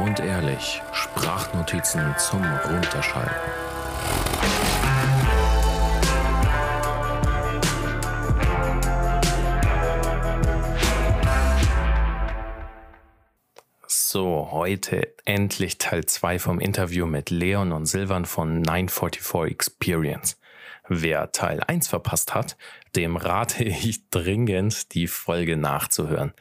Grundehrlich, Sprachnotizen zum Runterschalten. So, heute endlich Teil 2 vom Interview mit Leon und Silvan von 944 Experience. Wer Teil 1 verpasst hat, dem rate ich dringend, die Folge nachzuhören.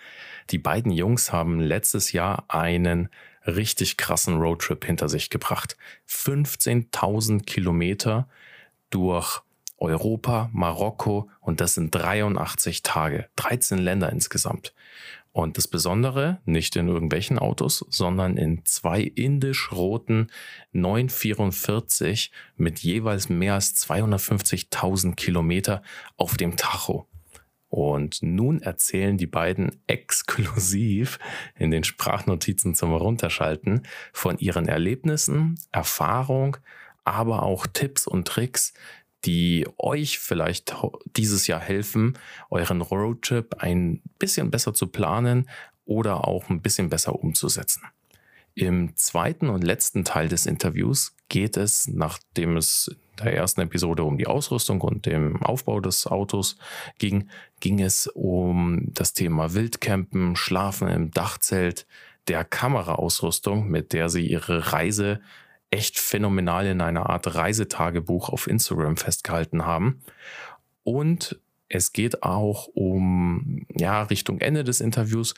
Die beiden Jungs haben letztes Jahr einen richtig krassen Roadtrip hinter sich gebracht. 15.000 Kilometer durch Europa, Marokko und das sind 83 Tage, 13 Länder insgesamt. Und das Besondere, nicht in irgendwelchen Autos, sondern in zwei indisch-roten 944 mit jeweils mehr als 250.000 Kilometer auf dem Tacho. Und nun erzählen die beiden exklusiv in den Sprachnotizen zum Runterschalten von ihren Erlebnissen, Erfahrung, aber auch Tipps und Tricks, die euch vielleicht dieses Jahr helfen, euren Roadtrip ein bisschen besser zu planen oder auch ein bisschen besser umzusetzen. Im zweiten und letzten Teil des Interviews geht es, nachdem es der ersten Episode um die Ausrüstung und dem Aufbau des Autos ging, ging es um das Thema Wildcampen, Schlafen im Dachzelt, der Kameraausrüstung, mit der sie ihre Reise echt phänomenal in einer Art Reisetagebuch auf Instagram festgehalten haben. Und es geht auch um, ja, Richtung Ende des Interviews,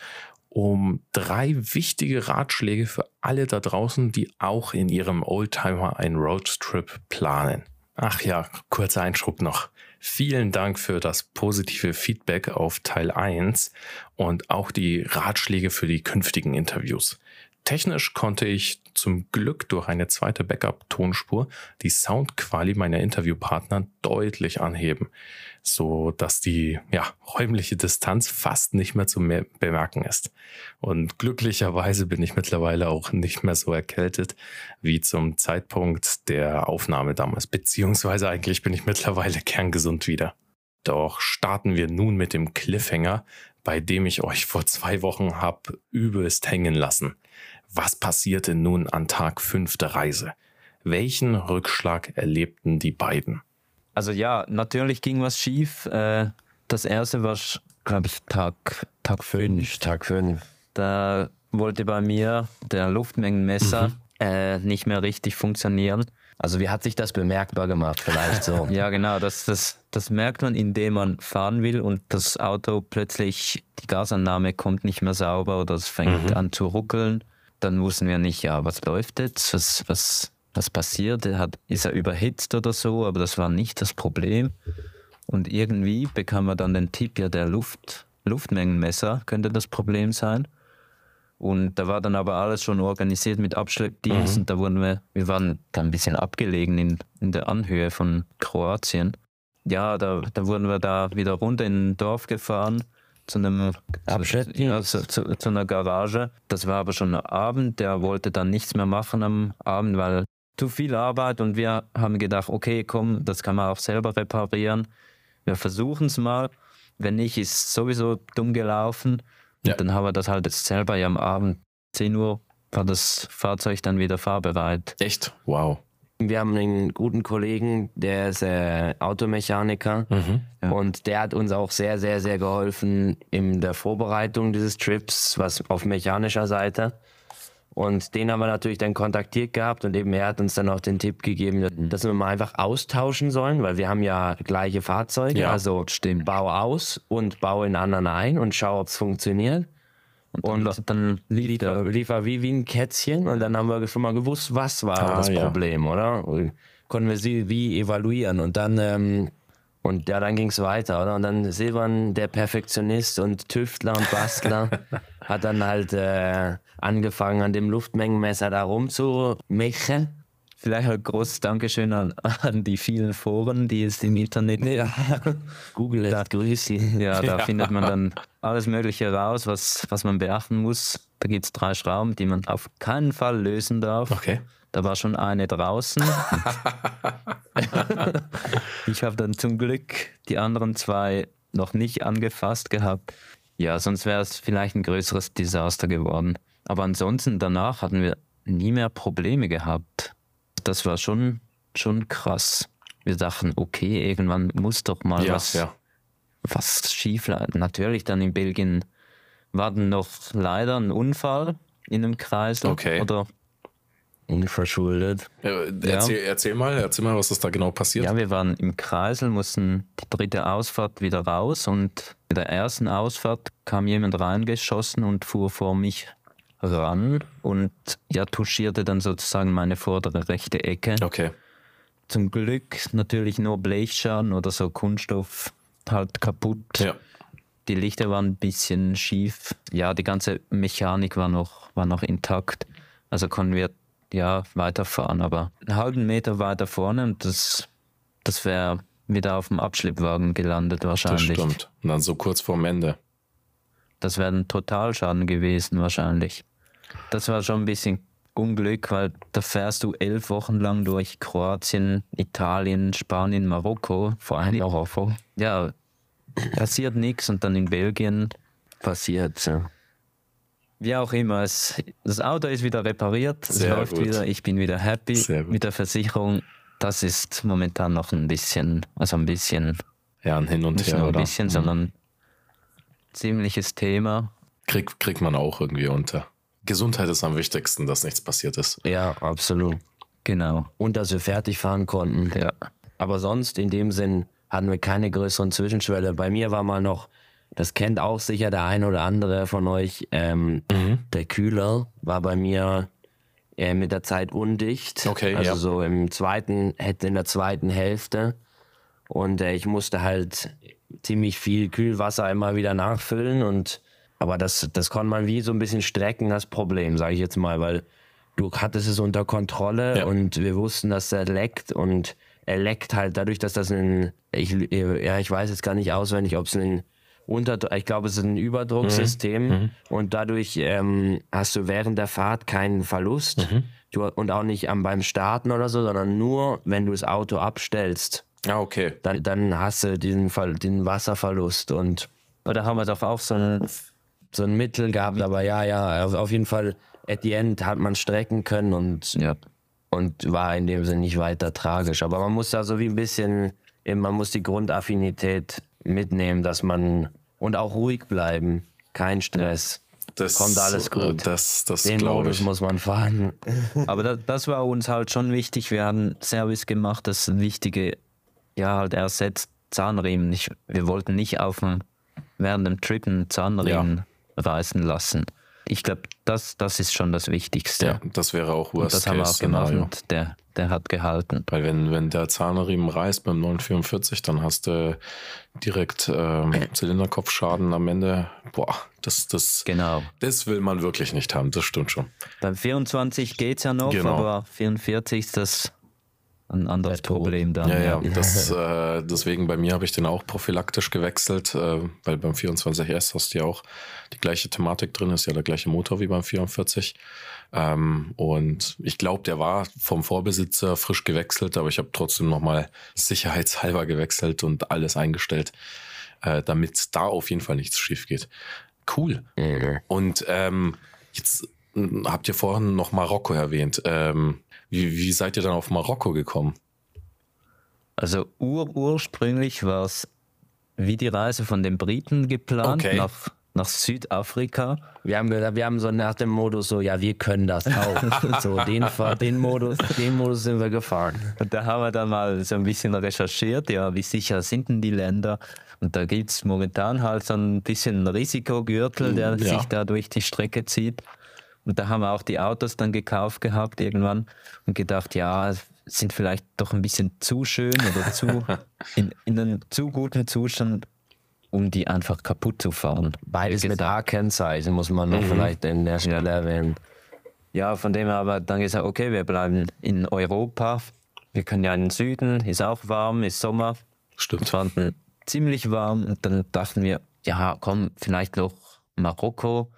um drei wichtige Ratschläge für alle da draußen, die auch in ihrem Oldtimer einen Roadtrip planen. Ach ja, kurzer Einschub noch. Vielen Dank für das positive Feedback auf Teil 1 und auch die Ratschläge für die künftigen Interviews. Technisch konnte ich zum Glück durch eine zweite Backup-Tonspur die Soundqualität meiner Interviewpartner deutlich anheben, so dass die ja, räumliche Distanz fast nicht mehr zu bemerken ist. Und glücklicherweise bin ich mittlerweile auch nicht mehr so erkältet wie zum Zeitpunkt der Aufnahme damals, beziehungsweise eigentlich bin ich mittlerweile kerngesund wieder. Doch starten wir nun mit dem Cliffhanger, bei dem ich euch vor zwei Wochen hab übelst hängen lassen. Was passierte nun an Tag 5 der Reise? Welchen Rückschlag erlebten die beiden? Also ja, natürlich ging was schief. Äh, das erste war, glaube ich, Tag, Tag 5. Tag 5. Da wollte bei mir der Luftmengenmesser mhm. äh, nicht mehr richtig funktionieren. Also wie hat sich das bemerkbar gemacht, vielleicht so? ja, genau, das, das, das merkt man, indem man fahren will und das Auto plötzlich, die Gasannahme kommt nicht mehr sauber oder es fängt mhm. an zu ruckeln dann wussten wir nicht, ja, was läuft jetzt, was, was, was passiert, er hat, ist er überhitzt oder so, aber das war nicht das Problem. Und irgendwie bekam er dann den Tipp, ja, der Luft, Luftmengenmesser könnte das Problem sein. Und da war dann aber alles schon organisiert mit Abschleppdienst mhm. und da wurden wir, wir waren da ein bisschen abgelegen in, in der Anhöhe von Kroatien. Ja, da, da wurden wir da wieder runter in ein Dorf gefahren zu einem Abschnitt, ja, zu, zu, zu, einer Garage. Das war aber schon Abend. Der wollte dann nichts mehr machen am Abend, weil zu viel Arbeit und wir haben gedacht, okay, komm, das kann man auch selber reparieren. Wir versuchen es mal. Wenn nicht, ist sowieso dumm gelaufen. Ja. dann haben wir das halt jetzt selber ja am Abend 10 Uhr war das Fahrzeug dann wieder fahrbereit. Echt? Wow. Wir haben einen guten Kollegen, der ist äh, Automechaniker mhm, ja. und der hat uns auch sehr, sehr, sehr geholfen in der Vorbereitung dieses Trips, was auf mechanischer Seite. Und den haben wir natürlich dann kontaktiert gehabt und eben er hat uns dann auch den Tipp gegeben, mhm. dass wir mal einfach austauschen sollen, weil wir haben ja gleiche Fahrzeuge. Ja, also stimmt. bau aus und bau in anderen ein und schau, ob es funktioniert. Und, und dann lief er, lief er wie, wie ein Kätzchen und dann haben wir schon mal gewusst, was war ah, das ja. Problem, oder? Konnten wir sie wie evaluieren und dann, ähm, und ja, dann ging es weiter, oder? Und dann Silvan, der Perfektionist und Tüftler und Bastler, hat dann halt äh, angefangen, an dem Luftmengenmesser da rumzumechen Vielleicht ein großes Dankeschön an, an, die vielen Foren, die es im Internet ja. Google da, grüße. Ja, da ja. findet man dann alles Mögliche raus, was, was man beachten muss. Da gibt es drei Schrauben, die man auf keinen Fall lösen darf. Okay. Da war schon eine draußen. ich habe dann zum Glück die anderen zwei noch nicht angefasst gehabt. Ja, sonst wäre es vielleicht ein größeres Desaster geworden. Aber ansonsten danach hatten wir nie mehr Probleme gehabt. Das war schon, schon krass. Wir dachten, okay, irgendwann muss doch mal Ja, was, ja. was schief. Natürlich dann in Belgien war dann noch leider ein Unfall in einem Kreis. Okay. Oder Unverschuldet. Äh, erzähl, erzähl mal, erzähl mal, was ist da genau passiert. Ja, wir waren im Kreisel, mussten die dritte Ausfahrt wieder raus und bei der ersten Ausfahrt kam jemand reingeschossen und fuhr vor mich ran und ja, touchierte dann sozusagen meine vordere rechte Ecke. Okay. Zum Glück natürlich nur Blechschaden oder so Kunststoff halt kaputt. Ja. Die Lichter waren ein bisschen schief. Ja, die ganze Mechanik war noch, war noch intakt. Also konnten wir ja weiterfahren, aber einen halben Meter weiter vorne und das, das wäre wieder auf dem Abschleppwagen gelandet Das wahrscheinlich. stimmt. Und dann so kurz vorm Ende. Das wäre ein Totalschaden gewesen wahrscheinlich. Das war schon ein bisschen Unglück, weil da fährst du elf Wochen lang durch Kroatien, Italien, Spanien, Marokko, vor allem auch Marokko. Ja, passiert nichts und dann in Belgien Passiert. Ja. Wie auch immer, es, das Auto ist wieder repariert, es Sehr läuft gut. wieder, ich bin wieder happy mit der Versicherung. Das ist momentan noch ein bisschen, also ein bisschen, Ja, ein Hin und nicht Her, nur ein oder? bisschen, Mhm. sondern ziemliches Thema. Krieg, kriegt man auch irgendwie unter. Gesundheit ist am wichtigsten, dass nichts passiert ist. ja, absolut. Genau. Und dass wir fertig fahren konnten. Ja. Aber sonst in dem Sinn hatten wir keine größeren Zwischenschwelle. Bei mir war mal noch, das kennt auch sicher der ein oder andere von euch, ähm, der Kühler war bei mir äh, mit der Zeit undicht. Okay, also ja. so im zweiten, hätte in der zweiten Hälfte. Und äh, ich musste halt ziemlich viel Kühlwasser immer wieder nachfüllen und aber das, das konnte man wie so ein bisschen strecken, das Problem, sage ich jetzt mal, weil du hattest es unter Kontrolle Ja. und wir wussten, dass er leckt und er leckt halt dadurch, dass das ein, ich, ja, ich weiß jetzt gar nicht auswendig, ob es ein Unter, ich glaube, es ist ein Überdrucksystem und dadurch ähm, hast du während der Fahrt keinen Verlust du, und auch nicht am, beim Starten oder so, sondern nur, wenn du das Auto abstellst, Ah, okay. dann, dann hast du diesen, den Wasserverlust und Oder haben wir doch auch so ein, so ein Mittel gehabt, aber ja, ja, auf, auf jeden Fall at the end hat man strecken können und, ja, und war in dem Sinne nicht weiter tragisch. Aber man muss da so wie ein bisschen, man muss die Grundaffinität mitnehmen, dass man und auch ruhig bleiben, kein Stress. Das, Kommt alles gut. äh, Das, das Den glaube Modus muss man fahren. aber das, das war uns halt schon wichtig. Wir haben Service gemacht, das wichtige, ja, halt ersetzt Zahnriemen. Ich, wir wollten nicht auf dem, während dem Trip einen Zahnriemen reißen lassen. Ich glaube, das, das ist schon das Wichtigste. Ja, das wäre auch Worst das haben wir auch gemacht und der, der hat gehalten. Weil wenn, wenn der Zahnriemen reißt beim 944, dann hast du direkt ähm, Zylinderkopfschaden am Ende. Boah, das, das, Genau. das will man wirklich nicht haben, das stimmt schon. Beim 24 geht es ja noch, Genau. aber 44 ist das ein anderes. Problem dann. Ja, ja, das, äh, deswegen bei mir habe ich den auch prophylaktisch gewechselt, äh, weil beim 24S hast du ja auch die gleiche Thematik drin, ist ja der gleiche Motor wie beim 44. Ähm, und ich glaube, der war vom Vorbesitzer frisch gewechselt, aber ich habe trotzdem nochmal sicherheitshalber gewechselt und alles eingestellt, äh, damit da auf jeden Fall nichts schief geht. Cool. Und ähm, jetzt m, habt ihr vorhin noch Marokko erwähnt. Ähm, wie, wie seid ihr dann auf Marokko gekommen? Also ur ursprünglich war es wie die Reise von den Briten geplant Okay. nach, nach Südafrika. Wir haben, wir haben so nach dem Modus so, ja, wir können das auch. so, den, den, Modus, den Modus sind wir gefahren. Und da haben wir dann mal so ein bisschen recherchiert, ja, wie sicher sind denn die Länder? Und da gibt es momentan halt so ein bisschen einen Risikogürtel, der Ja. sich da durch die Strecke zieht. Und da haben wir auch die Autos dann gekauft gehabt irgendwann und gedacht, ja, sind vielleicht doch ein bisschen zu schön oder zu in, in einem zu guten Zustand, um die einfach kaputt zu fahren. Beides mit A-Kennzeichen muss man noch vielleicht in der Stelle erwähnen. Ja, von dem aber dann gesagt, okay, wir bleiben in Europa. Wir können ja in den Süden, ist auch warm, ist Sommer. Stimmt. Dann ziemlich warm und dann dachten wir, ja, komm, vielleicht noch Marokko.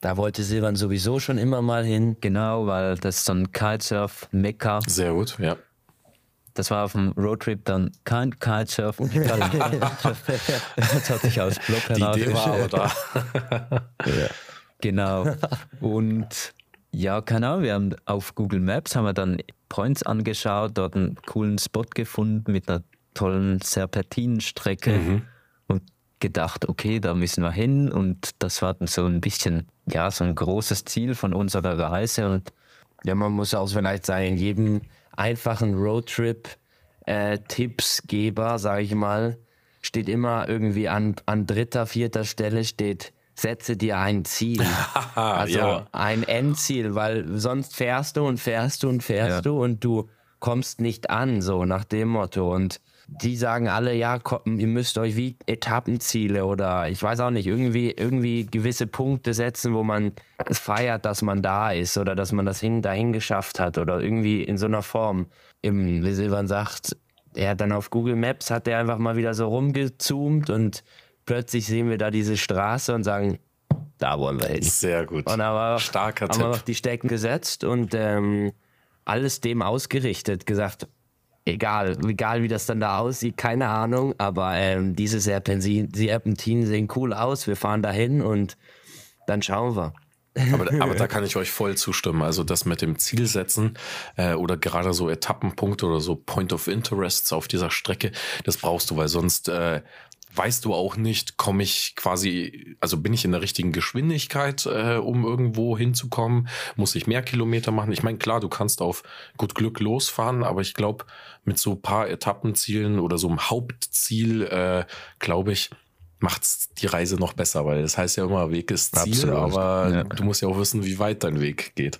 Da wollte Silvan sowieso schon immer mal hin. Genau, weil das ist so ein Kitesurf-Mekka. Sehr gut, ja. Das war auf dem Roadtrip dann kein Kitesurf. das hatte ich als Blog Die Idee war aber da. Genau. Und ja, keine Ahnung, wir haben auf Google Maps haben wir dann Points angeschaut, dort einen coolen Spot gefunden mit einer tollen Serpentinenstrecke mhm. Gedacht, okay, da müssen wir hin und das war dann so ein bisschen, ja, so ein großes Ziel von unserer Reise und ja, man muss auch vielleicht sagen, in jedem einfachen Roadtrip äh, Tippsgeber, sage ich mal, steht immer irgendwie an, an dritter, vierter Stelle steht, setze dir ein Ziel. also ja. ein Endziel, weil sonst fährst du und fährst du und fährst ja. du und du kommst nicht an, so nach dem Motto. Und die sagen alle, ja, komm, ihr müsst euch wie Etappenziele oder ich weiß auch nicht, irgendwie, irgendwie gewisse Punkte setzen, wo man es feiert, dass man da ist oder dass man das hin, dahin geschafft hat oder irgendwie in so einer Form. Im, wie Silvan sagt, er hat dann auf Google Maps, hat er einfach mal wieder so rumgezoomt und plötzlich sehen wir da diese Straße und sagen, da wollen wir hin. Sehr gut. Und aber Starker haben Tipp. wir noch die Stecken gesetzt und ähm, alles dem ausgerichtet, gesagt, egal, egal wie das dann da aussieht, keine Ahnung, aber ähm, diese Serpentinen sehen cool aus, wir fahren dahin und dann schauen wir. Aber, aber, da kann ich euch voll zustimmen. Also das mit dem Zielsetzen äh, oder gerade so Etappenpunkte oder so Point of Interests auf dieser Strecke, das brauchst du, weil sonst äh, weißt du auch nicht, komme ich quasi, also bin ich in der richtigen Geschwindigkeit, äh, um irgendwo hinzukommen? Muss ich mehr Kilometer machen? Ich meine, klar, du kannst auf gut Glück losfahren, aber ich glaube, mit so paar Etappenzielen oder so einem Hauptziel, äh, glaube ich, macht's die Reise noch besser, weil das heißt ja immer, Weg ist Ziel, Absolut. aber ja. du musst ja auch wissen, wie weit dein Weg geht.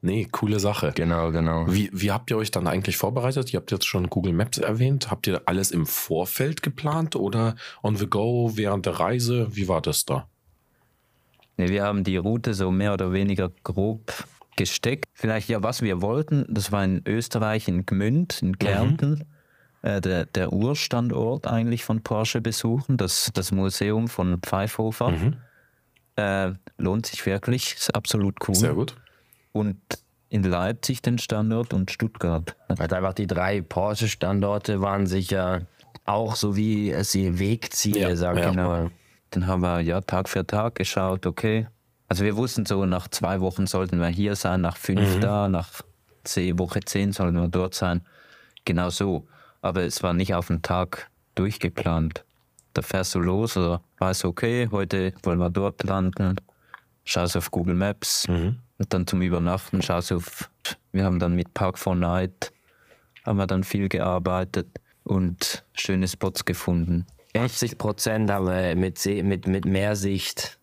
Nee, coole Sache. Genau, genau. Wie, wie habt ihr euch dann eigentlich vorbereitet? Ihr habt jetzt schon Google Maps erwähnt. Habt ihr alles im Vorfeld geplant oder on the go während der Reise? Wie war das da? Nee, wir haben die Route so mehr oder weniger grob gesteckt. Vielleicht ja, was wir wollten, das war in Österreich, in Gmünd, in Kärnten. Mhm. Äh, der, der Urstandort eigentlich von Porsche besuchen, das, das Museum von Pfeifhofer. Mhm. Äh, lohnt sich wirklich, ist absolut cool. Sehr gut und in Leipzig den Standort und Stuttgart. Weil einfach die drei Porsche-Standorte waren sicher auch so wie es die Wegziele, ja, sag ja. ich mal. Dann haben wir ja Tag für Tag geschaut, okay. Also wir wussten so, nach zwei Wochen sollten wir hier sein, nach fünf mhm. da, nach zehn, Woche zehn sollten wir dort sein. Genau so. Aber es war nicht auf den Tag durchgeplant. Da fährst du los oder weißt okay, heute wollen wir dort landen, schaust auf Google Maps, mhm. Und dann zum Übernachten schaust du auf, wir haben dann mit Park for Night, haben wir dann viel gearbeitet und schöne Spots gefunden. 80 Prozent haben wir mit, mit, mit Meersicht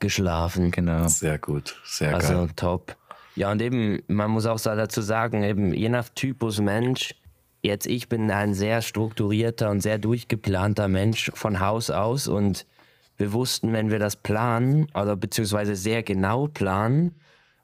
geschlafen, genau. Sehr gut, sehr also, geil. Also top. Ja, und eben, man muss auch dazu sagen, eben je nach Typus Mensch, jetzt ich bin ein sehr strukturierter und sehr durchgeplanter Mensch von Haus aus und wir wussten, wenn wir das planen, oder beziehungsweise sehr genau planen,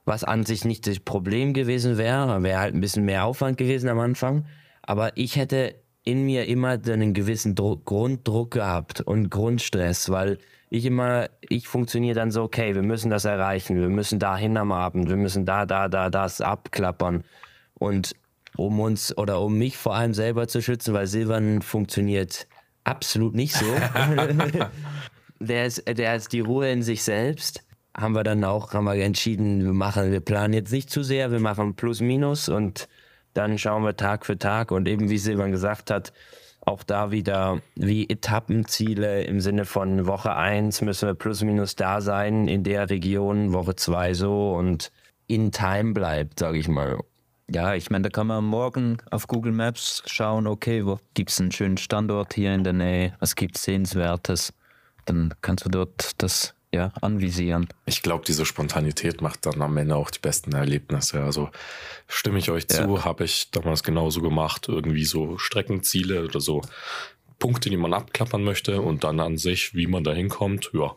was an sich nicht das Problem gewesen wäre, wäre halt ein bisschen mehr Aufwand gewesen am Anfang, aber ich hätte in mir immer einen gewissen Druck, Grunddruck gehabt und Grundstress, weil ich immer, ich funktioniere dann so, okay, wir müssen das erreichen, wir müssen dahin am Abend, wir müssen da, da, da, das abklappern. Und um uns oder um mich vor allem selber zu schützen, weil Silvan funktioniert absolut nicht so. der ist, der ist die Ruhe in sich selbst haben wir dann auch haben wir entschieden, wir machen, wir planen jetzt nicht zu sehr, wir machen plus minus und dann schauen wir Tag für Tag und eben wie Silvan gesagt hat, auch da wieder wie Etappenziele im Sinne von Woche 1 müssen wir plus minus da sein in der Region, Woche 2 so und in Time bleibt, sage ich mal. Ja, ich meine, da kann man morgen auf Google Maps schauen, okay, wo gibt es einen schönen Standort hier in der Nähe, was gibt es Sehenswertes. Dann kannst du dort das ja, anvisieren. Ich glaube, diese Spontanität macht dann am Ende auch die besten Erlebnisse. Also stimme ich euch zu, ja. habe ich damals genauso gemacht. Irgendwie so Streckenziele oder so Punkte, die man abklappern möchte und dann an sich, wie man da hinkommt. Ja,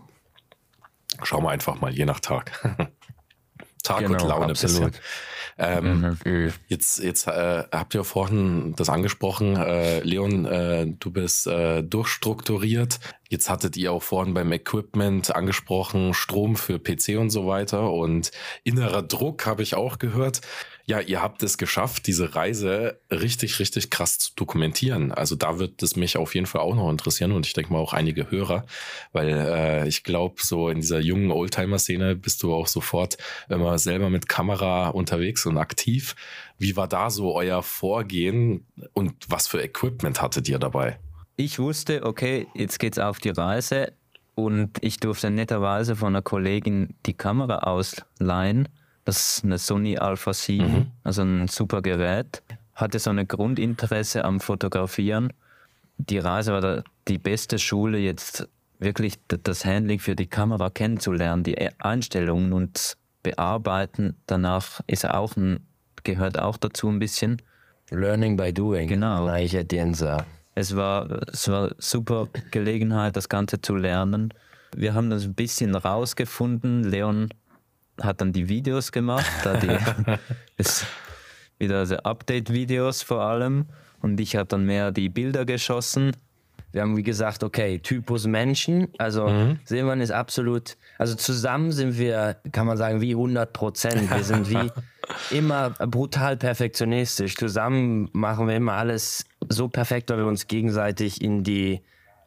schauen wir einfach mal, je nach Tag. Tag genau, und Laune absolut. bisschen. Ähm, mhm. Jetzt, jetzt äh, habt ihr vorhin das angesprochen, äh, Leon, äh, du bist äh, durchstrukturiert. Jetzt hattet ihr auch vorhin beim Equipment angesprochen, Strom für PC und so weiter und innerer Druck habe ich auch gehört. Ja, ihr habt es geschafft, diese Reise richtig, richtig krass zu dokumentieren. Also da wird es mich auf jeden Fall auch noch interessieren und ich denke mal auch einige Hörer, weil äh, ich glaube, so in dieser jungen Oldtimer-Szene bist du auch sofort immer selber mit Kamera unterwegs und aktiv. Wie war da so euer Vorgehen und was für Equipment hattet ihr dabei? ich wusste, okay, jetzt geht's auf die Reise und ich durfte netterweise von einer Kollegin die Kamera ausleihen. Das ist eine Sony Alpha 7, mhm. also ein super Gerät. Hatte so ein Grundinteresse am Fotografieren. Die Reise war da die beste Schule, jetzt wirklich das Handling für die Kamera kennenzulernen, die Einstellungen und bearbeiten. Danach ist auch ein, gehört auch dazu ein bisschen. Learning by doing. Genau. Ich hätte sagen. Es war, es war super Gelegenheit, das Ganze zu lernen. Wir haben das ein bisschen rausgefunden. Leon hat dann die Videos gemacht, da die, ist wieder also Update-Videos vor allem. Und ich habe dann mehr die Bilder geschossen. Wir haben wie gesagt, okay, Typus Menschen. Also mhm. Silvan ist absolut, also zusammen sind wir, kann man sagen, wie 100 Prozent. Wir sind wie immer brutal perfektionistisch. Zusammen machen wir immer alles so perfekt, weil wir uns gegenseitig in die,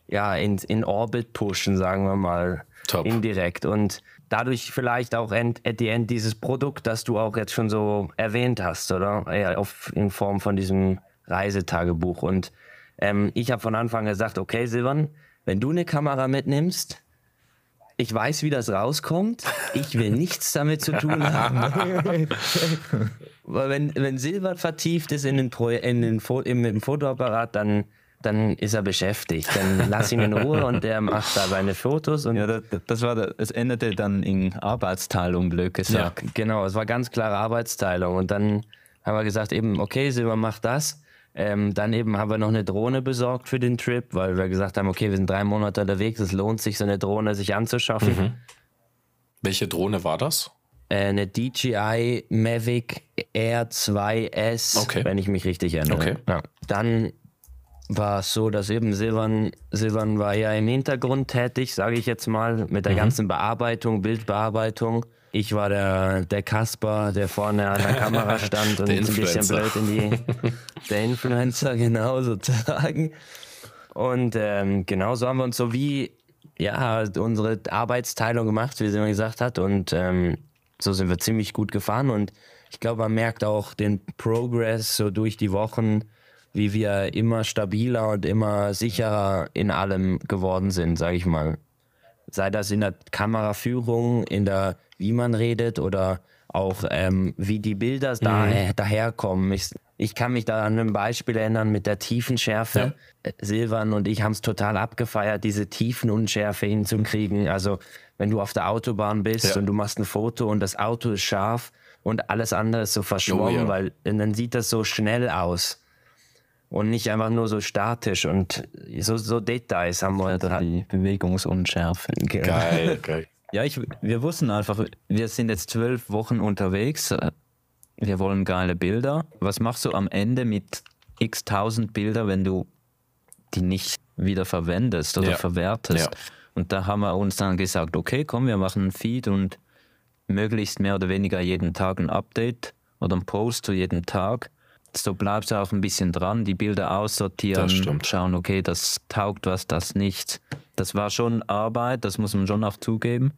ja, in, in Orbit pushen, sagen wir mal. Top. Indirekt. Und dadurch vielleicht auch at the end dieses Produkt, das du auch jetzt schon so erwähnt hast, oder? Ja, auf, in Form von diesem Reisetagebuch. Und ähm, ich habe von Anfang gesagt, okay, Silvan, wenn du eine Kamera mitnimmst, ich weiß, wie das rauskommt. Ich will nichts damit zu tun haben. Weil wenn, wenn Silber vertieft ist in den Pro, in den Fo im, im Fotoapparat, dann, dann ist er beschäftigt. Dann lass ihn in Ruhe und der macht da seine Fotos. Und ja, das, das war, es endete dann in Arbeitsteilung, blöd gesagt. Ja, genau, es war ganz klare Arbeitsteilung. Und dann haben wir gesagt, eben, okay, Silber macht das. Ähm, dann eben haben wir noch eine Drohne besorgt für den Trip, weil wir gesagt haben, okay, wir sind drei Monate unterwegs, es lohnt sich, so eine Drohne sich anzuschaffen. Mhm. Welche Drohne war das? Äh, eine DJI Mavic Air 2S, okay. wenn ich mich richtig erinnere. Okay. Ja. Dann war es so, dass eben Silvan, Silvan war ja im Hintergrund tätig, sage ich jetzt mal, mit der mhm. ganzen Bearbeitung, Bildbearbeitung. Ich war der, der Kasper, der vorne an der Kamera stand und ein bisschen blöd in die. Der Influencer, genau, sozusagen. Und ähm, genau so haben wir uns so wie ja, unsere Arbeitsteilung gemacht, wie sie immer gesagt hat. Und ähm, so sind wir ziemlich gut gefahren. Und ich glaube, man merkt auch den Progress so durch die Wochen, wie wir immer stabiler und immer sicherer in allem geworden sind, sage ich mal. Sei das in der Kameraführung, in der wie man redet oder auch ähm, wie die Bilder da, mhm. daherkommen. Ich, ich kann mich da an ein Beispiel erinnern mit der Tiefenschärfe. Ja. Äh, Silvan und ich haben es total abgefeiert, diese Tiefenunschärfe hinzukriegen. Also wenn du auf der Autobahn bist ja. und du machst ein Foto und das Auto ist scharf und alles andere ist so verschwommen, oh, ja. weil dann sieht das so schnell aus und nicht einfach nur so statisch und so, so Details haben wir. Da die Bewegungsunschärfe. Geil, geil. Ja, ich, wir wussten einfach, wir sind jetzt zwölf Wochen unterwegs. Wir wollen geile Bilder. Was machst du am Ende mit x tausend Bilder, wenn du die nicht wieder verwendest oder ja. verwertest? Ja. Und da haben wir uns dann gesagt, okay, komm, wir machen einen Feed und möglichst mehr oder weniger jeden Tag ein Update oder ein Post zu jedem Tag. So bleibst du auch ein bisschen dran, die Bilder aussortieren, schauen, okay, das taugt was, das nicht. Das war schon Arbeit, das muss man schon auch zugeben.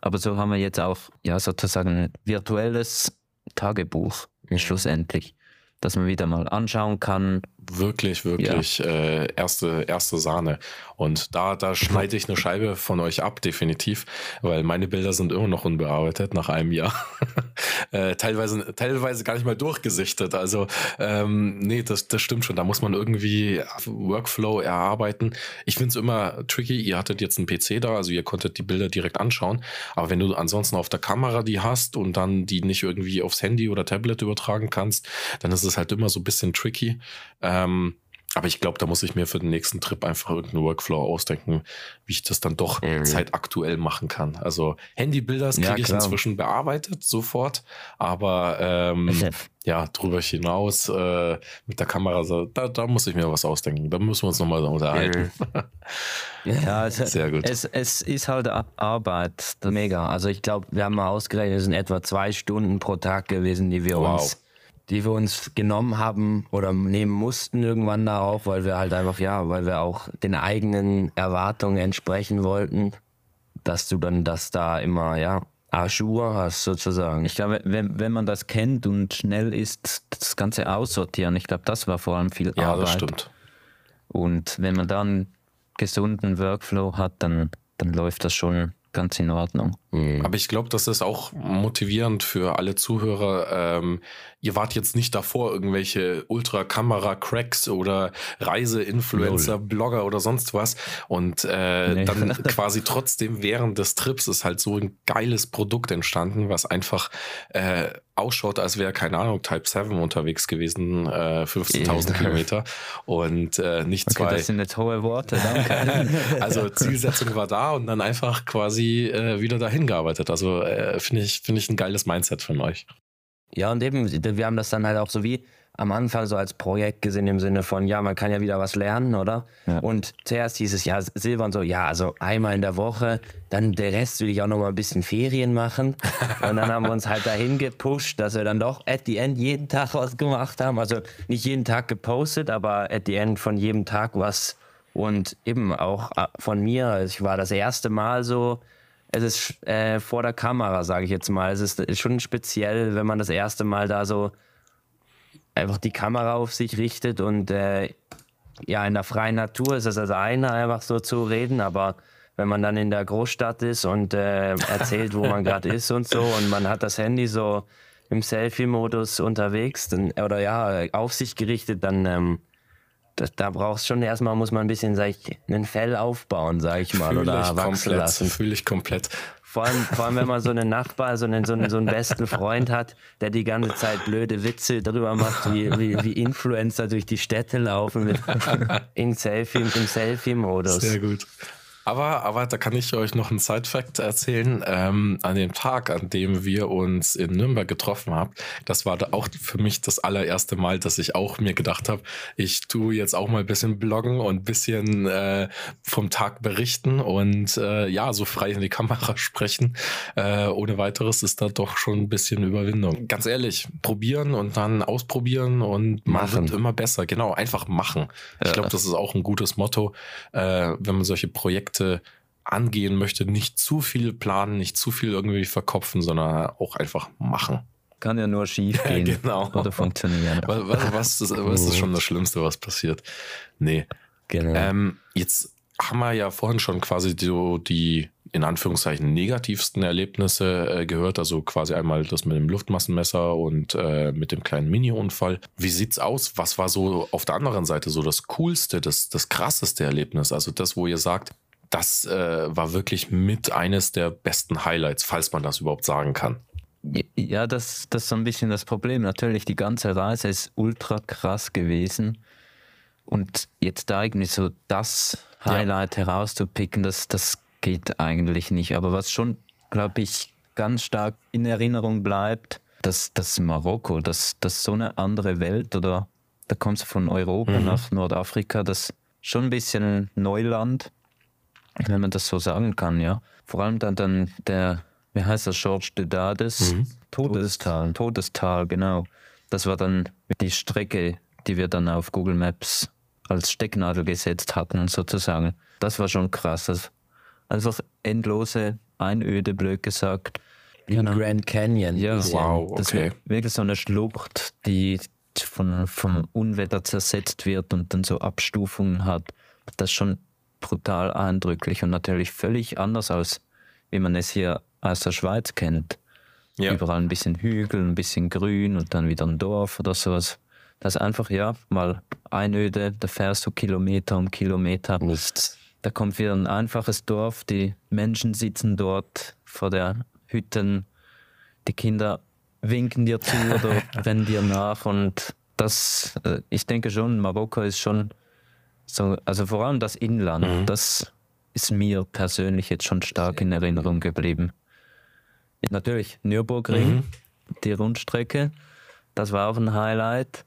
Aber so haben wir jetzt auch ja sozusagen ein virtuelles Tagebuch schlussendlich, dass man wieder mal anschauen kann, wirklich, wirklich ja. äh, erste, erste Sahne. Und da, da schneide ich eine Scheibe von euch ab, definitiv, weil meine Bilder sind immer noch unbearbeitet nach einem Jahr. äh, teilweise, teilweise gar nicht mal durchgesichtet. Also, ähm, nee, das, das stimmt schon. Da muss man irgendwie Workflow erarbeiten. Ich finde es immer tricky. Ihr hattet jetzt einen PC da, also ihr konntet die Bilder direkt anschauen. Aber wenn du ansonsten auf der Kamera die hast und dann die nicht irgendwie aufs Handy oder Tablet übertragen kannst, dann ist es halt immer so ein bisschen tricky. Äh, ähm, Aber ich glaube, da muss ich mir für den nächsten Trip einfach irgendeinen Workflow ausdenken, wie ich das dann doch mhm. zeitaktuell machen kann. Also Handybilder kriege ja, ich inzwischen bearbeitet, sofort. Aber ähm, ja, drüber hinaus äh, mit der Kamera, da, da muss ich mir was ausdenken. Da müssen wir uns nochmal unterhalten. ja, also sehr gut. Es, es ist halt Arbeit. Mega. Also ich glaube, wir haben mal ausgerechnet, es sind etwa zwei Stunden pro Tag gewesen, die wir wow. uns die wir uns genommen haben oder nehmen mussten irgendwann darauf, weil wir halt einfach, ja, weil wir auch den eigenen Erwartungen entsprechen wollten, dass du dann das da immer, ja, Ajour hast sozusagen. Ich glaube, wenn, wenn man das kennt und schnell ist, das Ganze aussortieren, ich glaube, das war vor allem viel ja, Arbeit. Ja, das stimmt. Und wenn man dann gesunden Workflow hat, dann, dann läuft das schon ganz in Ordnung. Mhm. Aber ich glaube, das ist auch motivierend für alle Zuhörer. Ähm, ihr wart jetzt nicht davor irgendwelche Ultra-Kamera-Cracks oder Reise-Influencer, Blogger oder sonst was. Und äh, nee. dann quasi trotzdem während des Trips ist halt so ein geiles Produkt entstanden, was einfach äh, ausschaut, als wäre, keine Ahnung, Type 7 unterwegs gewesen, äh, 15.000 Kilometer und äh, nicht okay, zwei. Das sind jetzt hohe Worte, danke. also Zielsetzung war da und dann einfach quasi äh, wieder dahin gearbeitet. Also äh, finde ich, finde ich ein geiles Mindset von euch. Ja, und eben, wir haben das dann halt auch so wie am Anfang so als Projekt gesehen im Sinne von, ja, man kann ja wieder was lernen, oder? Ja. Und zuerst hieß es, ja, Silvan so, ja, also einmal in der Woche, dann der Rest will ich auch noch mal ein bisschen Ferien machen. Und dann haben wir uns halt dahin gepusht, dass wir dann doch at the end jeden Tag was gemacht haben. Also nicht jeden Tag gepostet, aber at the end von jedem Tag was. Und eben auch äh, von mir, ich war das erste Mal so, es ist äh, vor der Kamera, sage ich jetzt mal. Es ist schon speziell, wenn man das erste Mal da so einfach die Kamera auf sich richtet und äh, ja, in der freien Natur ist es das eine, einfach so zu reden, aber wenn man dann in der Großstadt ist und äh, erzählt, wo man gerade ist und so und man hat das Handy so im Selfie-Modus unterwegs dann, oder ja, auf sich gerichtet, dann ähm, das, da brauchst schon erstmal, muss man ein bisschen, sag ich, einen Fell aufbauen, sag ich mal, Fühl oder ich wachsen komplett, lassen. Fühle ich komplett. Vor allem, vor allem, wenn man so einen Nachbar, so einen, so, einen, so einen besten Freund hat, der die ganze Zeit blöde Witze darüber macht, wie, wie, wie Influencer durch die Städte laufen mit, in Selfie, im Selfie-Modus. Sehr gut. Aber, aber da kann ich euch noch einen Side-Fact erzählen. Ähm, an dem Tag, an dem wir uns in Nürnberg getroffen haben, das war da auch für mich das allererste Mal, dass ich auch mir gedacht habe, ich tue jetzt auch mal ein bisschen bloggen und ein bisschen äh, vom Tag berichten und äh, ja, so frei in die Kamera sprechen. Äh, ohne weiteres ist da doch schon ein bisschen Überwindung. Ganz ehrlich, probieren und dann ausprobieren und machen. immer besser. Genau, einfach machen. Ich glaube, das ist auch ein gutes Motto, äh, wenn man solche Projekte Projekte angehen möchte, nicht zu viel planen, nicht zu viel irgendwie verkopfen, sondern auch einfach machen. Kann ja nur schief gehen genau. oder funktionieren. Was, was, was, ist, was ist schon das Schlimmste, was passiert? Nee. Genau. Ähm, jetzt haben wir ja vorhin schon quasi so die in Anführungszeichen negativsten Erlebnisse äh, gehört. Also quasi einmal das mit dem Luftmassenmesser und äh, mit dem kleinen Mini-Unfall. Wie sieht's aus? Was war so auf der anderen Seite so das coolste, das, das krasseste Erlebnis? Also das, wo ihr sagt, das äh, war wirklich mit eines der besten Highlights, falls man das überhaupt sagen kann. Ja, das, das ist so ein bisschen das Problem. Natürlich, die ganze Reise ist ultra krass gewesen. Und jetzt da irgendwie so das Highlight ja. herauszupicken, das, das geht eigentlich nicht. Aber was schon, glaube ich, ganz stark in Erinnerung bleibt, dass das Marokko, dass das so eine andere Welt oder da kommst du von Europa mhm. nach Nordafrika, das schon ein bisschen Neuland wenn man das so sagen kann, ja. Vor allem dann, dann der, wie heißt das, George de Dades? Mhm. Todestal, Todestal, genau. Das war dann die Strecke, die wir dann auf Google Maps als Stecknadel gesetzt hatten, sozusagen. Das war schon krass. Das, einfach endlose Einöde, blöd gesagt. Wie genau. Grand Canyon. Ja, wow, okay. Das ist wirklich so eine Schlucht, die von, vom Unwetter zersetzt wird und dann so Abstufungen hat. Das ist schon brutal eindrücklich und natürlich völlig anders aus, wie man es hier aus der Schweiz kennt. Ja. Überall ein bisschen Hügel, ein bisschen Grün und dann wieder ein Dorf oder sowas. Das ist einfach, ja, mal Einöde, da fährst du Kilometer um Kilometer. Nichts. Da kommt wieder ein einfaches Dorf, die Menschen sitzen dort vor der Hütten, die Kinder winken dir zu oder rennen dir nach und das, äh, ich denke schon, Marokko ist schon So, also vor allem das Inland, Mhm. das ist mir persönlich jetzt schon stark in Erinnerung geblieben. Natürlich, Nürburgring, Mhm. die Rundstrecke, das war auch ein Highlight.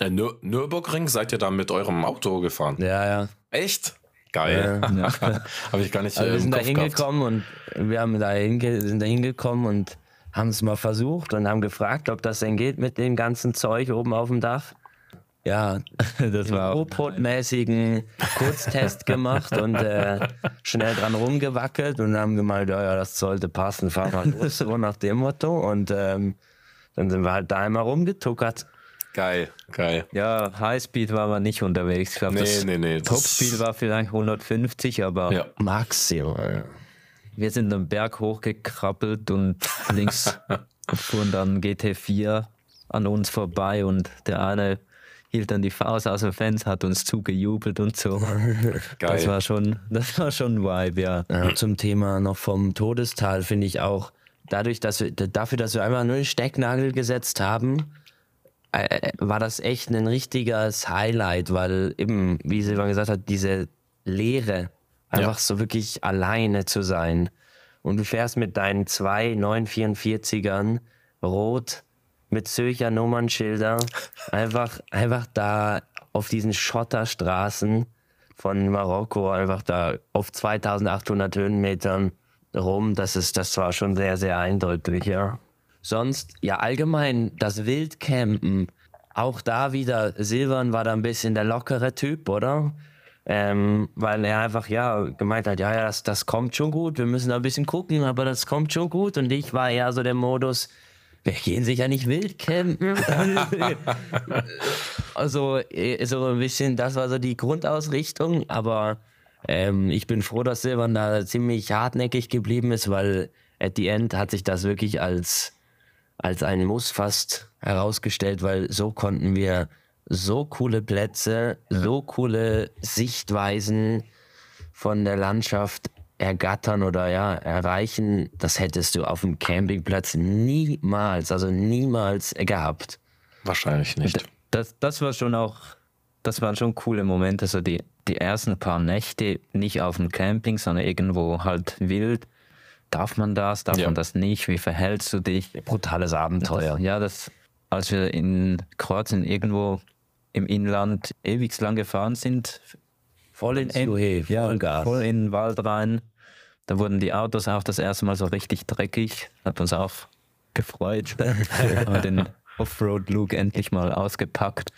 Äh, Nür Nürburgring, seid ihr da mit eurem Auto gefahren? Ja, ja. Echt? Geil. Ja. Habe ich gar nicht Also äh, wir im sind da hingekommen und wir haben da hinge sind da hingekommen und haben es mal versucht und haben gefragt, ob das denn geht mit dem ganzen Zeug oben auf dem Dach. Ja, Das war auch mäßigen Kurztest gemacht und äh, schnell dran rumgewackelt und haben gemeint, ja, ja, das sollte passen, fahr mal los, so nach dem Motto. Und ähm, dann sind wir halt da einmal rumgetuckert. Geil, geil. Ja, Highspeed war man nicht unterwegs. Ich glaube, Nee, das nee, nee, Topspeed war vielleicht 150, aber Ja. Maximal. wir sind den Berg hochgekrabbelt und links fuhren dann GT4 an uns vorbei und der eine hielt dann die Faust aus dem Fenster, hat uns zugejubelt und so. Geil. Das war schon, das war schon ein Vibe, ja. Ja, zum Thema noch vom Todestal finde ich auch, dadurch, dass wir, dafür, dass wir einmal nur den Stecknagel gesetzt haben, äh, war das echt ein richtiges Highlight, weil eben, wie Silvan gesagt hat, diese Leere, einfach so wirklich alleine zu sein. Und du fährst mit deinen zwei 944ern rot mit Zürcher Nummernschilder einfach, einfach da auf diesen Schotterstraßen von Marokko einfach da auf 2800 Höhenmetern rum. Das ist, das war schon sehr, sehr eindeutig, ja. Sonst, ja, allgemein das Wildcampen, auch da wieder, Silvan war da ein bisschen der lockere Typ, oder? Ähm, weil er einfach, ja, gemeint hat, ja, ja, das, das kommt schon gut, wir müssen da ein bisschen gucken, aber das kommt schon gut. Und ich war eher so der Modus, wir gehen sicher nicht wild campen. also, eh, so ein bisschen, das war so die Grundausrichtung, aber ähm, ich bin froh, dass Silvan da ziemlich hartnäckig geblieben ist, weil at the end hat sich das wirklich als, als ein Muss fast herausgestellt, weil so konnten wir so coole Plätze, so coole Sichtweisen von der Landschaft ergattern oder ja, erreichen, das hättest du auf dem Campingplatz niemals, also niemals gehabt. Wahrscheinlich nicht. Das, das war schon auch, das waren schon coole Momente, so die, die ersten paar Nächte nicht auf dem Camping, sondern irgendwo halt wild. Darf man das, darf Ja. man das nicht? Wie verhältst du dich? Brutales Abenteuer. Ja, das, als wir in Kroatien irgendwo im Inland ewig lang gefahren sind, Voll in, Juhe, ja, voll in den Wald rein, da wurden die Autos auch das erste Mal so richtig dreckig. Hat uns auch gefreut. Haben wir den Offroad-Look endlich mal ausgepackt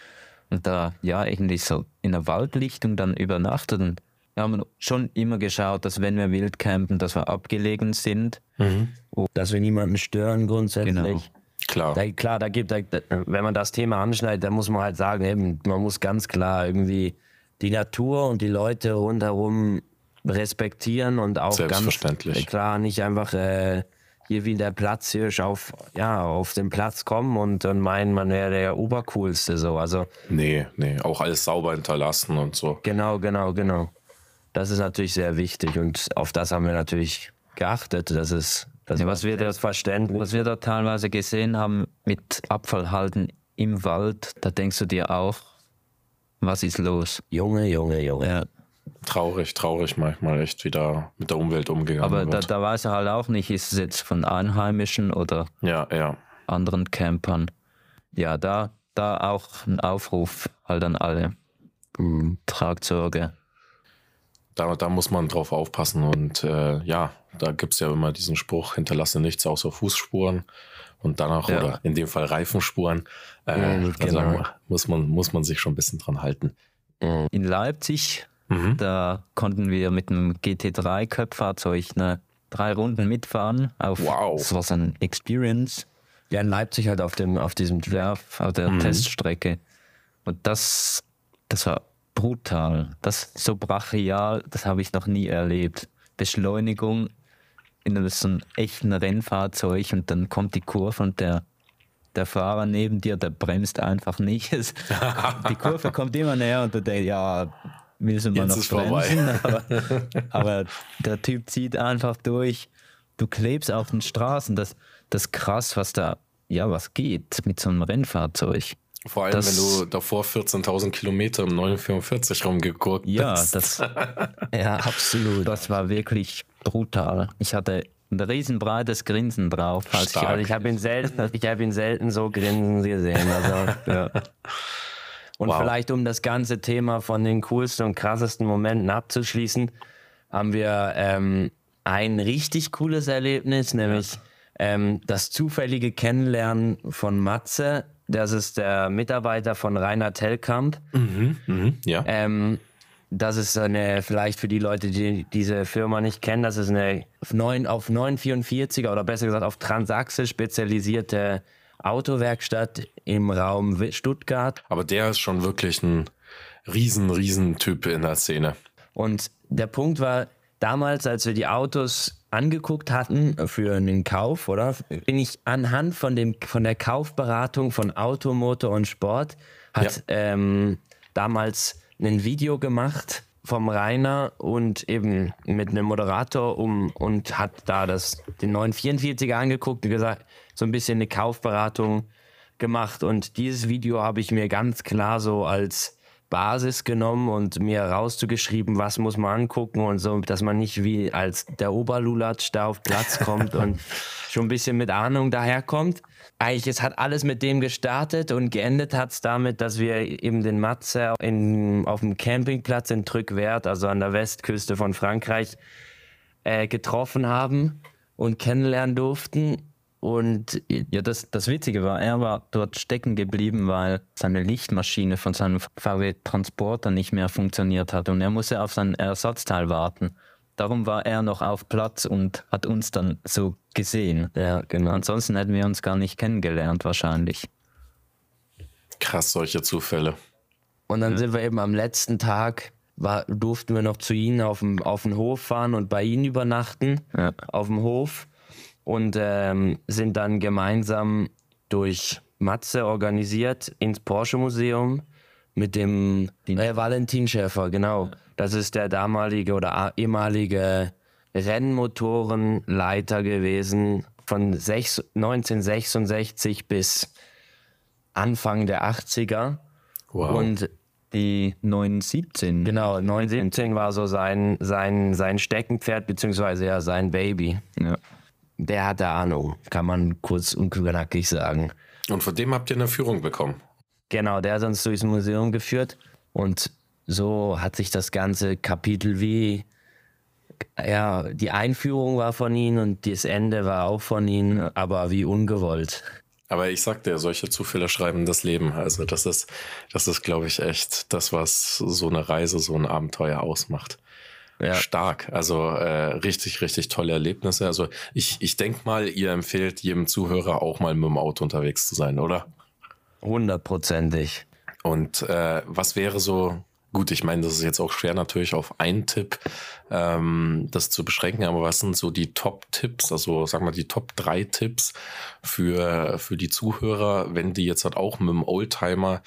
und da ja eigentlich so in der Waldlichtung dann übernachtet. Und wir haben schon immer geschaut, dass wenn wir wild campen, dass wir abgelegen sind. Dass wir niemanden stören grundsätzlich. Genau. Klar. Da, klar, da gibt, da, wenn man das Thema anschneidet, dann muss man halt sagen, eben, man muss ganz klar irgendwie die Natur und die Leute rundherum respektieren und auch ganz Selbstverständlich. klar nicht einfach äh, hier wie der Platzhirsch auf, ja, auf den Platz kommen und dann meinen, man wäre der Obercoolste so. Also Nee, nee. Auch alles sauber hinterlassen und so. Genau, genau, genau. Das ist natürlich sehr wichtig und auf das haben wir natürlich geachtet. Das ist, das Ja, was wir da- selbstverständlich. Was wir da teilweise gesehen haben mit Abfallhalten im Wald, da denkst du dir auch, was ist los? Junge, Junge, Junge. Ja. Traurig, traurig manchmal echt, wie da mit der Umwelt umgegangen Aber da, wird. da weiß er halt auch nicht, ist es jetzt von Einheimischen oder ja, ja. anderen Campern. Ja, da, da auch ein Aufruf halt an alle. Mhm. Tragt Sorge. Da, da muss man drauf aufpassen. Und äh, ja, da gibt's ja immer diesen Spruch, hinterlasse nichts außer Fußspuren und danach, Ja. oder in dem Fall Reifenspuren. Äh, Mhm, also genau. muss, man, muss man sich schon ein bisschen dran halten. In Leipzig, Mhm. da konnten wir mit einem GT3-Köpffahrzeug eine drei Runden mitfahren. Auf, Wow. Das war so ein Experience. Ja, in Leipzig halt auf dem, auf diesem ja, auf der Teststrecke. Und das, das war brutal. Das so brachial, das habe ich noch nie erlebt. Beschleunigung in einem so einem echten Rennfahrzeug und dann kommt die Kurve und der, der Fahrer neben dir, der bremst einfach nicht. Die Kurve kommt immer näher und du denkst, ja, du mal Jetzt noch ist bremsen? Aber, aber der Typ zieht einfach durch. Du klebst auf den Straßen. Das, das ist krass, was da, ja, was geht mit so einem Rennfahrzeug. Vor allem, das, wenn du davor 14.000 Kilometer im 944 rumgeguckt ja, bist. Das, ja, absolut. Das war wirklich brutal. Ich hatte ein riesenbreites Grinsen drauf. Als ich, also ich habe ihn, selten, hab ihn selten so grinsen gesehen. Also, ja. Und wow. vielleicht, um das ganze Thema von den coolsten und krassesten Momenten abzuschließen, haben wir ähm, ein richtig cooles Erlebnis, nämlich ähm, das zufällige Kennenlernen von Matze. Das ist der Mitarbeiter von Rainer Tellkamp. Mhm, mh, ja. Ähm, das ist eine, vielleicht für die Leute, die diese Firma nicht kennen, das ist eine auf 9, auf 944er oder besser gesagt auf Transachse spezialisierte Autowerkstatt im Raum Stuttgart. Aber der ist schon wirklich ein riesen, riesen Typ in der Szene. Und der Punkt war, damals, als wir die Autos angeguckt hatten für einen Kauf, oder? Bin ich anhand von, dem, von der Kaufberatung von Auto, Motor und Sport, hat ja. ähm, damals ein Video gemacht vom Rainer und eben mit einem Moderator um und hat da das, den 944er angeguckt und gesagt, so ein bisschen eine Kaufberatung gemacht. Und dieses Video habe ich mir ganz klar so als Basis genommen und mir rauszugeschrieben, was muss man angucken und so, dass man nicht wie als der Oberlulatsch da auf Platz kommt und schon ein bisschen mit Ahnung daherkommt. Eigentlich, es hat alles mit dem gestartet und geendet hat es damit, dass wir eben den Matze in, auf dem Campingplatz in Trückwert, also an der Westküste von Frankreich, äh, getroffen haben und kennenlernen durften. Und ja, das, das Witzige war, er war dort stecken geblieben, weil seine Lichtmaschine von seinem VW Transporter nicht mehr funktioniert hat und er musste auf sein Ersatzteil warten. Darum war er noch auf Platz und hat uns dann so gesehen. Ja, genau. Ansonsten hätten wir uns gar nicht kennengelernt, wahrscheinlich. Krass, solche Zufälle. Und dann ja. sind wir eben am letzten Tag, war, durften wir noch zu ihnen auf dem, auf den Hof fahren und bei ihnen übernachten, ja. auf dem Hof und ähm, sind dann gemeinsam durch Matze organisiert ins Porsche Museum mit dem äh, Valentin Schäfer, genau. Das ist der damalige oder ehemalige Rennmotorenleiter gewesen von 6, 1966 bis Anfang der 80er. Wow. Und die 917. Genau, 917 war so sein, sein, sein Steckenpferd, beziehungsweise ja sein Baby. Ja der hatte Ahnung, kann man kurz und knackig sagen. Und von dem habt ihr eine Führung bekommen? Genau, der hat uns durchs Museum geführt und so hat sich das ganze Kapitel wie, ja, die Einführung war von ihm und das Ende war auch von ihm, aber wie ungewollt. Aber ich sagte ja, solche Zufälle schreiben das Leben. Also das ist, das ist, glaube ich, echt das, was so eine Reise, so ein Abenteuer ausmacht ja. stark. Also äh, richtig, richtig tolle Erlebnisse. Also ich, ich denke mal, ihr empfehlt jedem Zuhörer auch mal mit dem Auto unterwegs zu sein, oder? Hundertprozentig. Und äh, was wäre so, gut, ich meine, das ist jetzt auch schwer natürlich auf einen Tipp ähm, das zu beschränken, aber was sind so die Top-Tipps, also sagen wir die Top drei Tipps für, für die Zuhörer, wenn die jetzt halt auch mit dem Oldtimer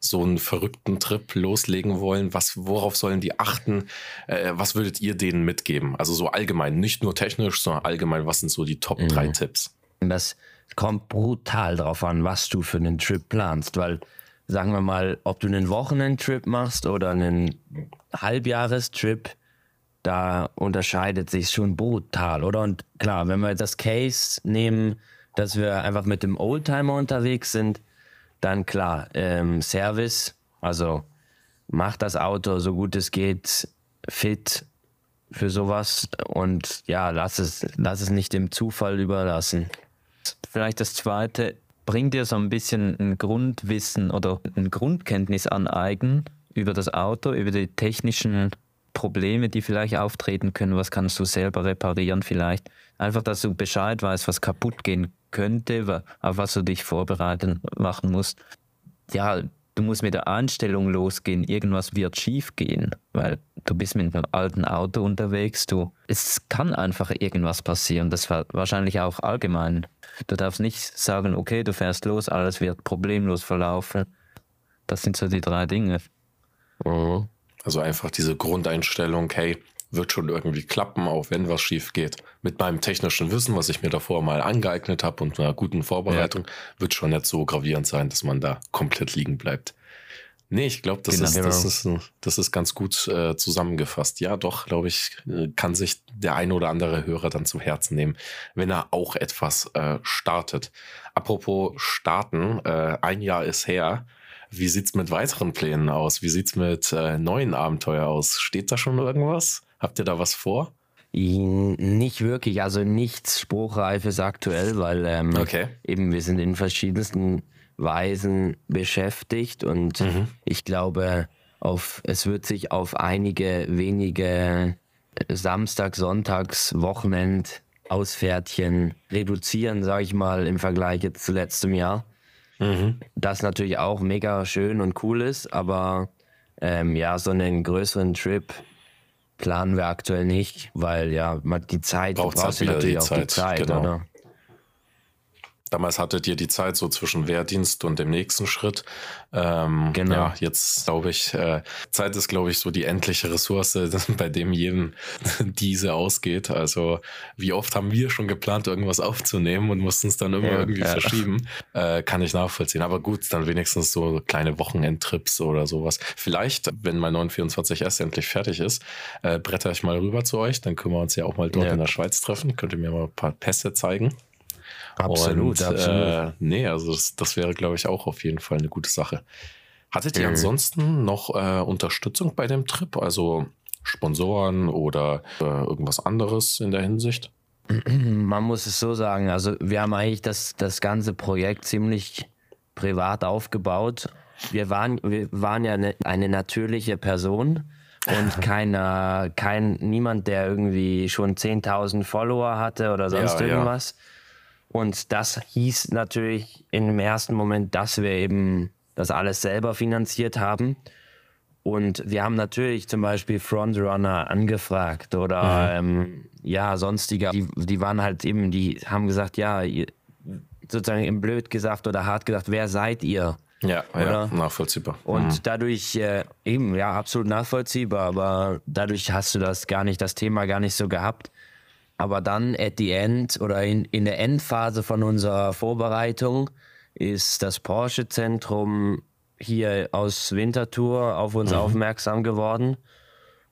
so einen verrückten Trip loslegen wollen, was, worauf sollen die achten? Äh, was würdet ihr denen mitgeben? Also so allgemein, nicht nur technisch, sondern allgemein, was sind so die Top mhm. drei Tipps? Das kommt brutal drauf an, was du für einen Trip planst, weil sagen wir mal, ob du einen Wochenendtrip machst oder einen Halbjahrestrip, da unterscheidet sich schon brutal, oder? Und klar, wenn wir das Case nehmen, dass wir einfach mit dem Oldtimer unterwegs sind, dann klar, ähm, Service, also macht das Auto so gut es geht fit für sowas und ja, lass es, lass es nicht dem Zufall überlassen. Vielleicht das zweite, bring dir so ein bisschen ein Grundwissen oder ein Grundkenntnis aneignen über das Auto, über die technischen Probleme, die vielleicht auftreten können, was kannst du selber reparieren vielleicht. Einfach, dass du Bescheid weißt, was kaputt gehen könnte, auf was du dich vorbereiten machen musst. Ja, du musst mit der Einstellung losgehen, irgendwas wird schief gehen, weil du bist mit einem alten Auto unterwegs, du, es kann einfach irgendwas passieren, das war wahrscheinlich auch allgemein. Du darfst nicht sagen, okay, du fährst los, alles wird problemlos verlaufen. Das sind so die drei Dinge. Mhm. Also einfach diese Grundeinstellung, hey, wird schon irgendwie klappen, auch wenn was schief geht. Mit meinem technischen Wissen, was ich mir davor mal angeeignet habe und einer guten Vorbereitung, ja. wird schon nicht so gravierend sein, dass man da komplett liegen bleibt. Nee, ich glaube, das, genau. ist, das, ist, das ist ganz gut äh, zusammengefasst. Ja, doch, glaube ich, äh, kann sich der ein oder andere Hörer dann zu Herzen nehmen, wenn er auch etwas äh, startet. Apropos starten, äh, ein Jahr ist her. Wie sieht's mit weiteren Plänen aus? Wie sieht's mit äh, neuen Abenteuer aus? Steht da schon irgendwas? Habt ihr da was vor? Nicht wirklich, also nichts Spruchreifes aktuell, weil ähm, okay. eben wir sind in verschiedensten Weisen beschäftigt und mhm. ich glaube, auf, es wird sich auf einige wenige Samstag, Sonntags, Wochenend Ausfährtchen reduzieren, sage ich mal, im Vergleich jetzt zu letztem Jahr. Mhm. Das natürlich auch mega schön und cool ist, aber ähm, ja, so einen größeren Trip planen wir aktuell nicht, weil ja, die Zeit, Braucht du brauchst halt natürlich die auch Zeit, die Zeit, genau. oder? Damals hattet ihr die Zeit so zwischen Wehrdienst und dem nächsten Schritt. Ähm, genau. Ja, jetzt glaube ich, äh, Zeit ist, glaube ich, so die endliche Ressource, bei dem jedem diese ausgeht. Also wie oft haben wir schon geplant, irgendwas aufzunehmen und mussten es dann immer ja, irgendwie ja. verschieben. Äh, kann ich nachvollziehen. Aber gut, dann wenigstens so kleine Wochenendtrips oder sowas. Vielleicht, wenn mein 924S endlich fertig ist, äh, bretter ich mal rüber zu euch. Dann können wir uns ja auch mal dort in der Schweiz treffen. Könnt ihr mir mal ein paar Pässe zeigen. Absolut, und, absolut. Äh, nee, also das, das wäre, glaube ich, auch auf jeden Fall eine gute Sache. Hattet ihr mhm. ansonsten noch äh, Unterstützung bei dem Trip? Also Sponsoren oder äh, irgendwas anderes in der Hinsicht? Man muss es so sagen, also wir haben eigentlich das, das ganze Projekt ziemlich privat aufgebaut. Wir waren, wir waren ja eine, eine natürliche Person und keiner, kein, niemand, der irgendwie schon 10.000 Follower hatte oder sonst ja, irgendwas. Ja. Und das hieß natürlich im ersten Moment, dass wir eben das alles selber finanziert haben. Und wir haben natürlich zum Beispiel Frontrunner angefragt oder mhm. ähm, ja, sonstige. Die, die waren halt eben, die haben gesagt, ja, sozusagen im Blöd gesagt oder hart gesagt, wer seid ihr? Ja, ja nachvollziehbar. Und mhm. dadurch, äh, eben, ja, absolut nachvollziehbar, aber dadurch hast du das gar nicht, das Thema gar nicht so gehabt. Aber dann at the end oder in, in der Endphase von unserer Vorbereitung ist das Porsche-Zentrum hier aus Winterthur auf uns mhm. aufmerksam geworden.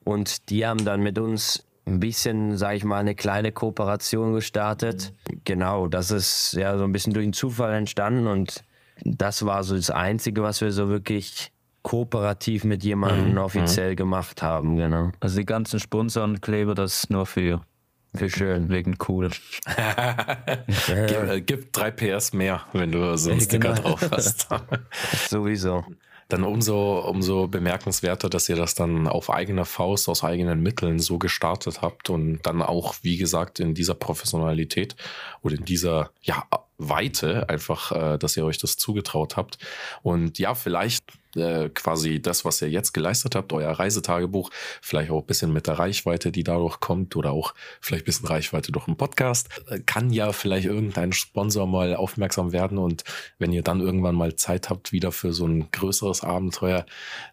Und die haben dann mit uns ein bisschen, sag ich mal, eine kleine Kooperation gestartet. Mhm. Genau, das ist ja so ein bisschen durch den Zufall entstanden und das war so das Einzige, was wir so wirklich kooperativ mit jemandem mhm. offiziell gemacht haben, genau. Also die ganzen Sponsorenkleber, das ist nur für wie schön, wegen cool. gib, äh, gib drei PS mehr, wenn du so einen Sticker genau. drauf hast. Sowieso. Dann umso, umso bemerkenswerter, dass ihr das dann auf eigener Faust, aus eigenen Mitteln so gestartet habt und dann auch, wie gesagt, in dieser Professionalität oder in dieser ja, Weite einfach, äh, dass ihr euch das zugetraut habt. Und ja, vielleicht äh, quasi das, was ihr jetzt geleistet habt, euer Reisetagebuch, vielleicht auch ein bisschen mit der Reichweite, die dadurch kommt oder auch vielleicht ein bisschen Reichweite durch einen Podcast, äh, kann ja vielleicht irgendein Sponsor mal aufmerksam werden und wenn ihr dann irgendwann mal Zeit habt wieder für so ein größeres Abenteuer,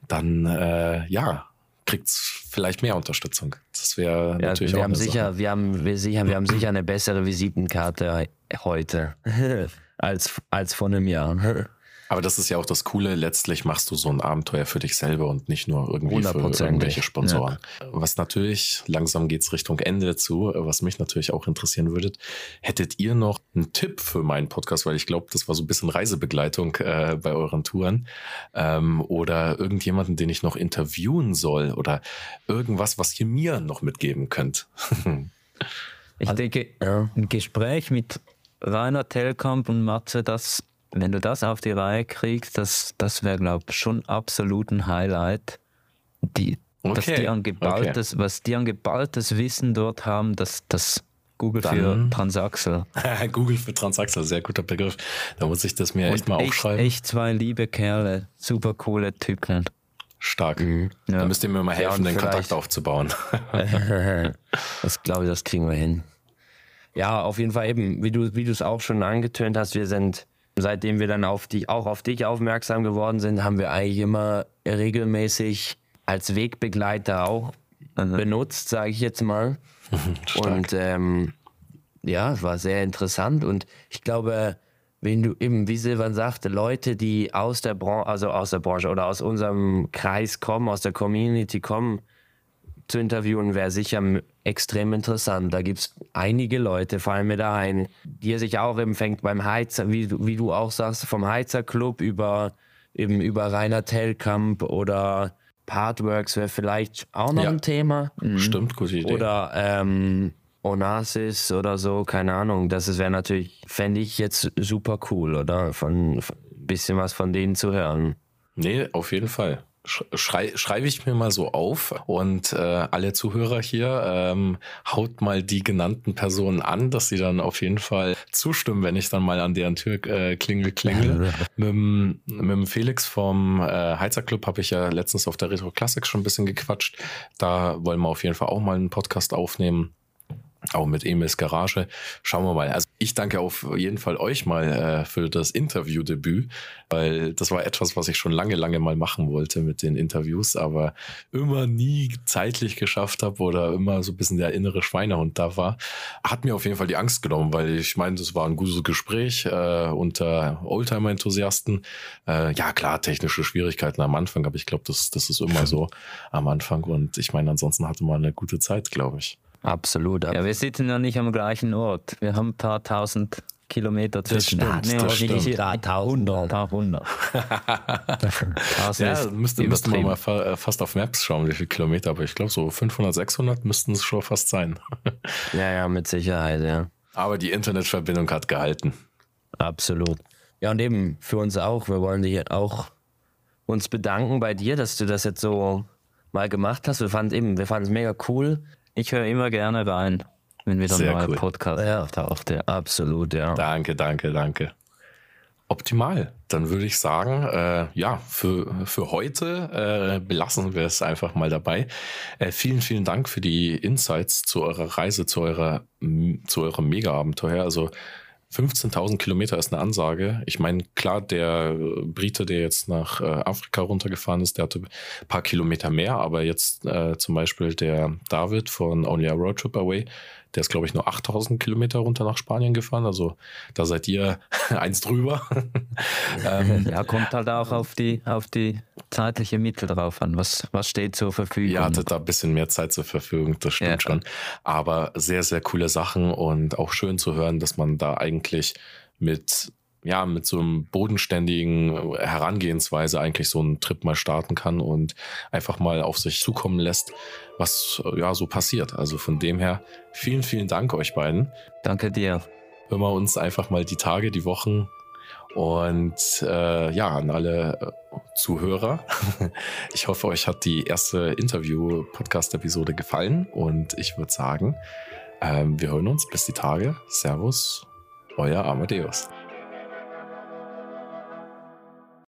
dann äh, ja, kriegt's vielleicht mehr Unterstützung. Das wäre ja, natürlich wir auch haben sicher, Sache. wir haben wir sicher, wir haben sicher eine bessere Visitenkarte heute als als vor einem Jahr. Aber das ist ja auch das Coole. Letztlich machst du so ein Abenteuer für dich selber und nicht nur irgendwie für irgendwelche Sponsoren. Ja. Was natürlich, langsam geht's Richtung Ende zu, was mich natürlich auch interessieren würde. Hättet ihr noch einen Tipp für meinen Podcast? Weil ich glaube, das war so ein bisschen Reisebegleitung äh, bei euren Touren. Ähm, oder irgendjemanden, den ich noch interviewen soll oder irgendwas, was ihr mir noch mitgeben könnt. ich denke, ein Gespräch mit Rainer Telkamp und Matze, das wenn du das auf die Reihe kriegst, das, das wäre, glaube ich, schon absolut ein Highlight. Die, okay. dass die an geballtes, okay. Was die an geballtes Wissen dort haben, das, das Google Dann, für Transaxel. Google für Transaxel, sehr guter Begriff. Da muss ich das mir Und echt mal echt, aufschreiben. Echt zwei liebe Kerle, super coole Typen. Stark. Mhm. Ja. Da müsst ihr mir mal helfen, ja, den Kontakt aufzubauen. das glaube ich, das kriegen wir hin. Ja, auf jeden Fall eben, wie du wie du es auch schon angetönt hast, wir sind Seitdem wir dann auf dich, auch auf dich aufmerksam geworden sind, haben wir eigentlich immer regelmäßig als Wegbegleiter auch also. benutzt, sage ich jetzt mal. und ähm, ja, es war sehr interessant und ich glaube, wenn du eben, wie Silvan sagte, Leute, die aus der Branche, also aus der Branche oder aus unserem Kreis kommen, aus der Community kommen, zu interviewen, wäre sicher extrem interessant. Da gibt es einige Leute, vor allem mit der einen, die sich auch eben fängt beim Heizer, wie, wie du auch sagst, vom Heizerclub über eben über Rainer Tellkamp oder Partworks wäre vielleicht auch noch ja, ein Thema. Mhm. Stimmt, gute Idee. Oder ähm, Onassis oder so, keine Ahnung. Das wäre natürlich, fände ich jetzt super cool, oder? Von, von bisschen was von denen zu hören. Nee, auf jeden Fall schrei schreibe ich mir mal so auf und äh, alle Zuhörer hier ähm, haut mal die genannten Personen an, dass sie dann auf jeden Fall zustimmen, wenn ich dann mal an deren Tür äh, klingel klingel. mit, mit dem Felix vom äh, Heizer Club habe ich ja letztens auf der Retro Classics schon ein bisschen gequatscht. Da wollen wir auf jeden Fall auch mal einen Podcast aufnehmen auch mit Emils Garage. Schauen wir mal. Also ich danke auf jeden Fall euch mal äh, für das Interviewdebüt, weil das war etwas, was ich schon lange, lange mal machen wollte mit den Interviews, aber immer nie zeitlich geschafft habe oder immer so ein bisschen der innere Schweinehund da war. Hat mir auf jeden Fall die Angst genommen, weil ich meine, das war ein gutes Gespräch äh, unter Oldtimer-Enthusiasten. Äh, ja, klar, technische Schwierigkeiten am Anfang, aber ich glaube, das, das ist immer so am Anfang und ich meine, ansonsten hatte man eine gute Zeit, glaube ich. Absolut. Ja, wir sitzen ja nicht am gleichen Ort. Wir haben ein paar tausend Kilometer zwischen. Das stimmt, nee, das stimmt. Ein paar hundert. Ein paar hundert. ja, müsste, müssten wir mal äh, fast auf Maps schauen, wie viele Kilometer, aber ich glaube, so 500, 600 müssten es schon fast sein. ja, ja, mit Sicherheit, ja. Aber die Internetverbindung hat gehalten. Absolut. Ja, und eben für uns auch. Wir wollen dich auch uns bedanken bei dir, dass du das jetzt so mal gemacht hast. Wir fanden eben, wir fanden es mega cool. Ich höre immer gerne rein, wenn wieder ein neuer cool. Podcast ja, taucht. Ja, absolut, ja. Danke, danke, danke. Optimal. Dann würde ich sagen, äh, ja, für, für heute äh, belassen wir es einfach mal dabei. Äh, vielen, vielen Dank für die Insights zu eurer Reise, zu eurer, zu eurem Mega-Abenteuer. Also 15.000 Kilometer ist eine Ansage. Ich meine, klar, der Brite, der jetzt nach äh, Afrika runtergefahren ist, der hatte ein paar Kilometer mehr, aber jetzt äh, zum Beispiel der David von Only a Road Trip Away, der ist, glaube ich, nur 8000 Kilometer runter nach Spanien gefahren. Also da seid ihr eins drüber. ähm, ja, kommt halt auch auf die, auf die zeitliche Mittel drauf an. Was, was steht zur Verfügung? Ihr hattet da ein bisschen mehr Zeit zur Verfügung, das stimmt ja. schon. Aber sehr, sehr coole Sachen und auch schön zu hören, dass man da eigentlich mit ja, mit so einem bodenständigen Herangehensweise eigentlich so einen Trip mal starten kann und einfach mal auf sich zukommen lässt, was ja so passiert. Also von dem her vielen, vielen Dank euch beiden. Danke dir. Hören wir uns einfach mal die Tage, die Wochen und äh, ja, an alle äh, Zuhörer. Ich hoffe, euch hat die erste Interview-Podcast-Episode gefallen und ich würde sagen, ähm, wir hören uns bis die Tage. Servus, euer Amadeus.